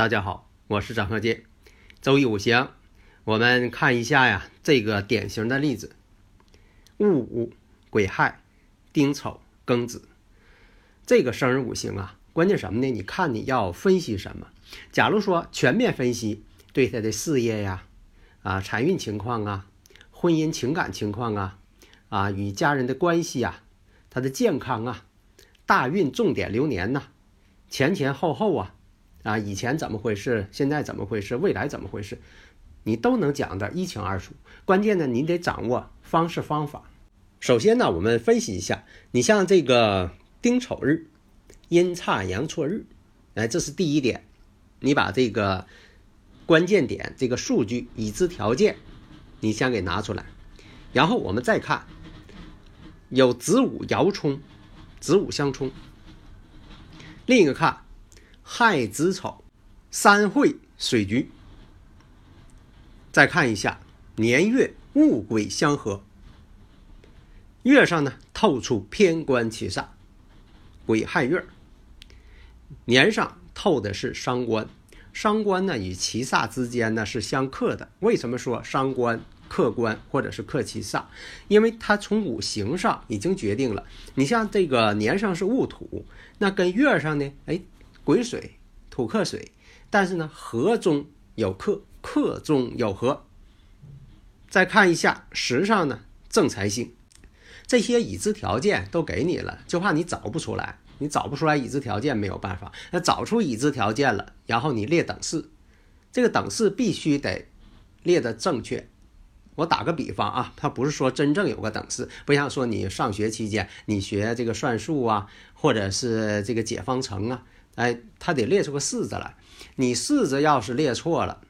大家好，我是张鹤剑。周易五行，我们看一下呀，这个典型的例子：戊午、癸亥、丁丑、庚子。这个生日五行啊，关键什么呢？你看你要分析什么？假如说全面分析，对他的事业呀、啊财运情况啊、婚姻情感情况啊、啊与家人的关系啊、他的健康啊、大运重点流年呐、前前后后啊。啊，以前怎么回事？现在怎么回事？未来怎么回事？你都能讲得一清二楚。关键呢，你得掌握方式方法。首先呢，我们分析一下，你像这个丁丑日，阴差阳错日，哎，这是第一点。你把这个关键点、这个数据、已知条件，你先给拿出来。然后我们再看，有子午爻冲，子午相冲。另一个看。亥子丑，三会水局。再看一下年月戊癸相合，月上呢透出偏官七煞，癸亥月。年上透的是伤官，伤官呢与七煞之间呢是相克的。为什么说伤官克官或者是克七煞？因为它从五行上已经决定了。你像这个年上是戊土，那跟月上呢，哎。癸水土克水，但是呢，合中有克，克中有合。再看一下时上呢，正财星，这些已知条件都给你了，就怕你找不出来。你找不出来已知条件没有办法，那找出已知条件了，然后你列等式，这个等式必须得列的正确。我打个比方啊，它不是说真正有个等式，不像说你上学期间你学这个算术啊，或者是这个解方程啊。哎，他得列出个式子来。你式子要是列错了，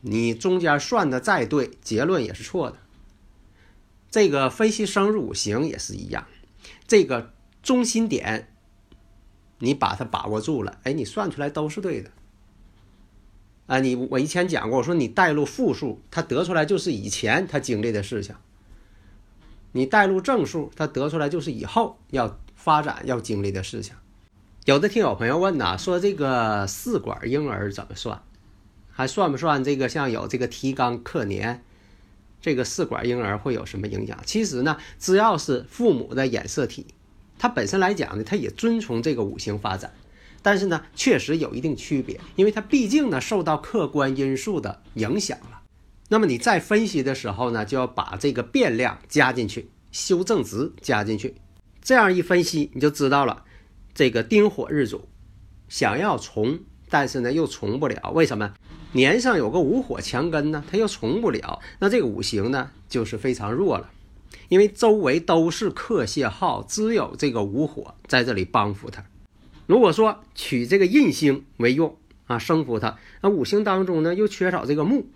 你中间算的再对，结论也是错的。这个分析生日五行也是一样，这个中心点，你把它把握住了，哎，你算出来都是对的。啊，你我以前讲过，我说你带入负数，它得出来就是以前他经历的事情；你带入正数，它得出来就是以后要发展要经历的事情。有的听友朋友问呐，说这个试管婴儿怎么算？还算不算这个像有这个提纲克年？这个试管婴儿会有什么影响？其实呢，只要是父母的染色体，它本身来讲呢，它也遵从这个五行发展，但是呢，确实有一定区别，因为它毕竟呢受到客观因素的影响了。那么你在分析的时候呢，就要把这个变量加进去，修正值加进去，这样一分析你就知道了。这个丁火日主想要从，但是呢又从不了，为什么？年上有个午火强根呢，他又从不了。那这个五行呢就是非常弱了，因为周围都是克泄耗，只有这个午火在这里帮扶他。如果说取这个印星为用啊，生扶他，那五行当中呢又缺少这个木，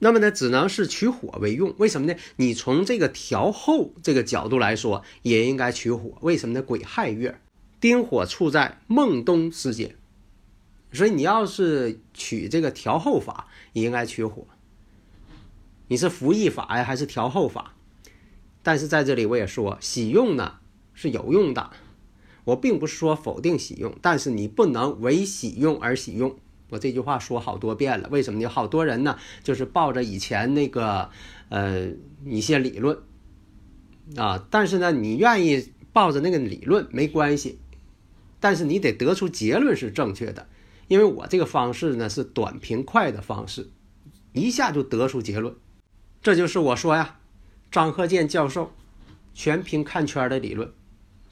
那么呢只能是取火为用。为什么呢？你从这个调后这个角度来说，也应该取火。为什么呢？癸亥月。丁火处在孟冬时节，所以你要是取这个调后法，你应该取火。你是服役法呀，还是调后法？但是在这里我也说，喜用呢是有用的，我并不是说否定喜用，但是你不能为喜用而喜用。我这句话说好多遍了，为什么呢？好多人呢就是抱着以前那个呃一些理论啊，但是呢你愿意抱着那个理论没关系。但是你得得出结论是正确的，因为我这个方式呢是短平快的方式，一下就得出结论。这就是我说呀，张鹤剑教授全凭看圈的理论，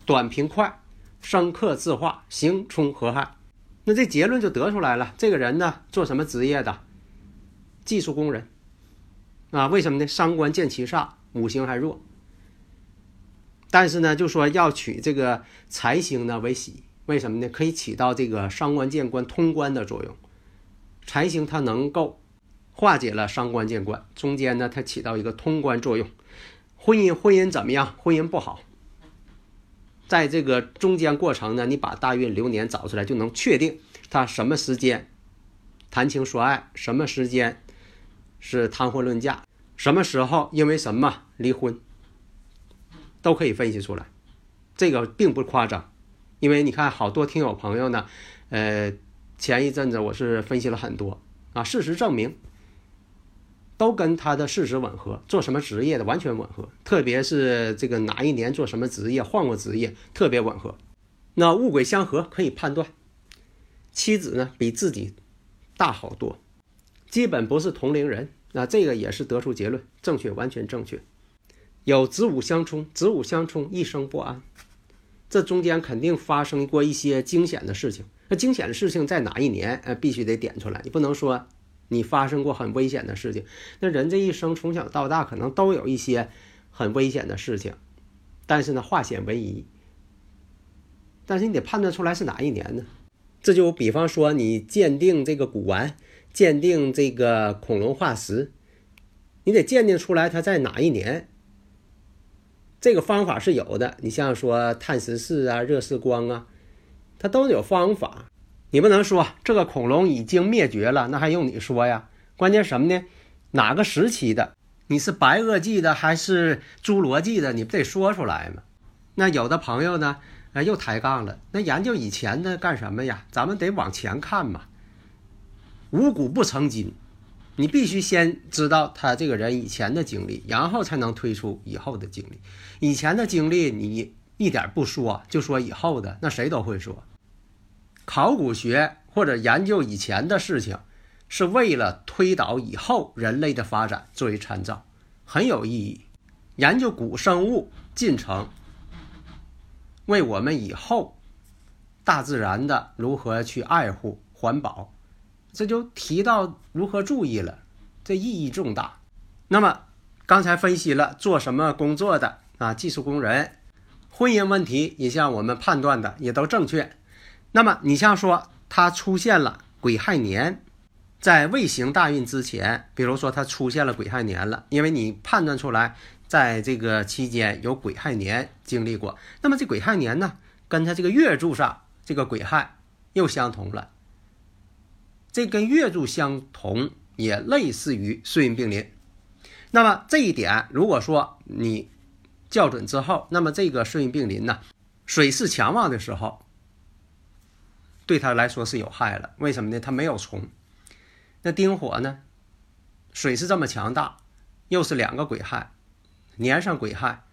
短平快，生克自化，行冲合害，那这结论就得出来了。这个人呢做什么职业的？技术工人，啊，为什么呢？伤官见其煞，五行还弱。但是呢，就说要取这个财星呢为喜，为什么呢？可以起到这个伤官见官通关的作用。财星它能够化解了伤官见官，中间呢它起到一个通关作用。婚姻婚姻怎么样？婚姻不好。在这个中间过程呢，你把大运流年找出来，就能确定他什么时间谈情说爱，什么时间是谈婚论嫁，什么时候因为什么离婚，都可以分析出来。这个并不夸张，因为你看好多听友朋友呢，呃，前一阵子我是分析了很多啊，事实证明。都跟他的事实吻合，做什么职业的完全吻合，特别是这个哪一年做什么职业，换过职业，特别吻合。那物鬼相合可以判断，妻子呢比自己大好多，基本不是同龄人。那这个也是得出结论，正确，完全正确。有子午相冲，子午相冲，一生不安。这中间肯定发生过一些惊险的事情。那惊险的事情在哪一年？呃，必须得点出来，你不能说。你发生过很危险的事情，那人这一生从小到大可能都有一些很危险的事情，但是呢，化险为夷。但是你得判断出来是哪一年呢？这就比方说你鉴定这个古玩，鉴定这个恐龙化石，你得鉴定出来它在哪一年。这个方法是有的，你像说碳十四啊、热释光啊，它都有方法。你不能说这个恐龙已经灭绝了，那还用你说呀？关键什么呢？哪个时期的？你是白垩纪的还是侏罗纪的？你不得说出来吗？那有的朋友呢，呃，又抬杠了。那研究以前的干什么呀？咱们得往前看嘛。五谷不成金，你必须先知道他这个人以前的经历，然后才能推出以后的经历。以前的经历你一点不说，就说以后的，那谁都会说。考古学或者研究以前的事情，是为了推导以后人类的发展作为参照，很有意义。研究古生物进程，为我们以后大自然的如何去爱护环保，这就提到如何注意了，这意义重大。那么刚才分析了做什么工作的啊，技术工人，婚姻问题，也像我们判断的也都正确。那么你像说他出现了癸亥年，在未行大运之前，比如说他出现了癸亥年了，因为你判断出来在这个期间有癸亥年经历过，那么这癸亥年呢，跟他这个月柱上这个癸亥又相同了，这跟月柱相同也类似于岁运并临。那么这一点如果说你校准之后，那么这个顺运并临呢，水势强旺的时候。对他来说是有害了，为什么呢？他没有虫。那丁火呢？水是这么强大，又是两个癸亥，年上癸亥，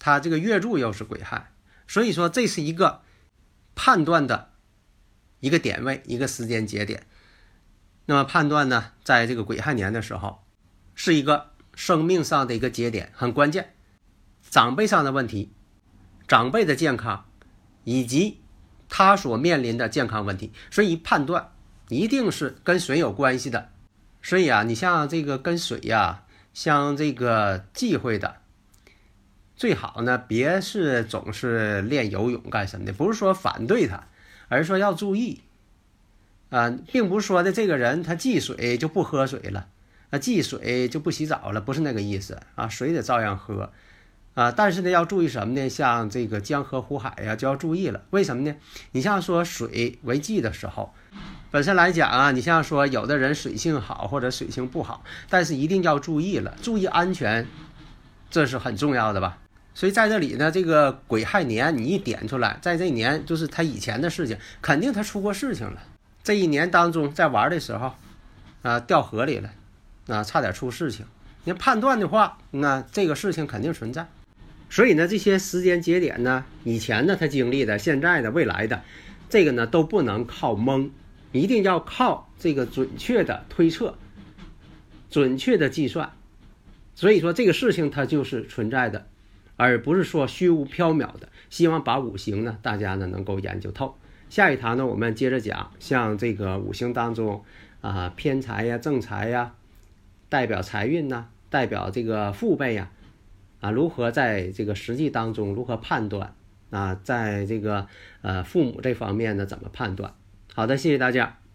他这个月柱又是癸亥，所以说这是一个判断的一个点位，一个时间节点。那么判断呢，在这个癸亥年的时候，是一个生命上的一个节点，很关键。长辈上的问题，长辈的健康，以及。他所面临的健康问题，所以判断一定是跟水有关系的。所以啊，你像这个跟水呀，像这个忌讳的，最好呢别是总是练游泳干什么的。不是说反对他，而是说要注意啊，并不是说的这个人他忌水就不喝水了，啊忌水就不洗澡了，不是那个意思啊，水得照样喝。啊，但是呢，要注意什么呢？像这个江河湖海呀，就要注意了。为什么呢？你像说水为忌的时候，本身来讲啊，你像说有的人水性好或者水性不好，但是一定要注意了，注意安全，这是很重要的吧。所以在这里呢，这个癸亥年你一点出来，在这一年就是他以前的事情，肯定他出过事情了。这一年当中在玩的时候，啊掉河里了，啊差点出事情。你判断的话，那这个事情肯定存在。所以呢，这些时间节点呢，以前呢他经历的、现在的、未来的，这个呢都不能靠蒙，一定要靠这个准确的推测、准确的计算。所以说这个事情它就是存在的，而不是说虚无缥缈的。希望把五行呢大家呢能够研究透。下一堂呢我们接着讲像这个五行当中啊偏财呀正财呀代表财运呐代表这个父辈呀啊如何在这个实际当中如何判断啊在这个呃父母这方面呢怎么判断。好的谢谢大家。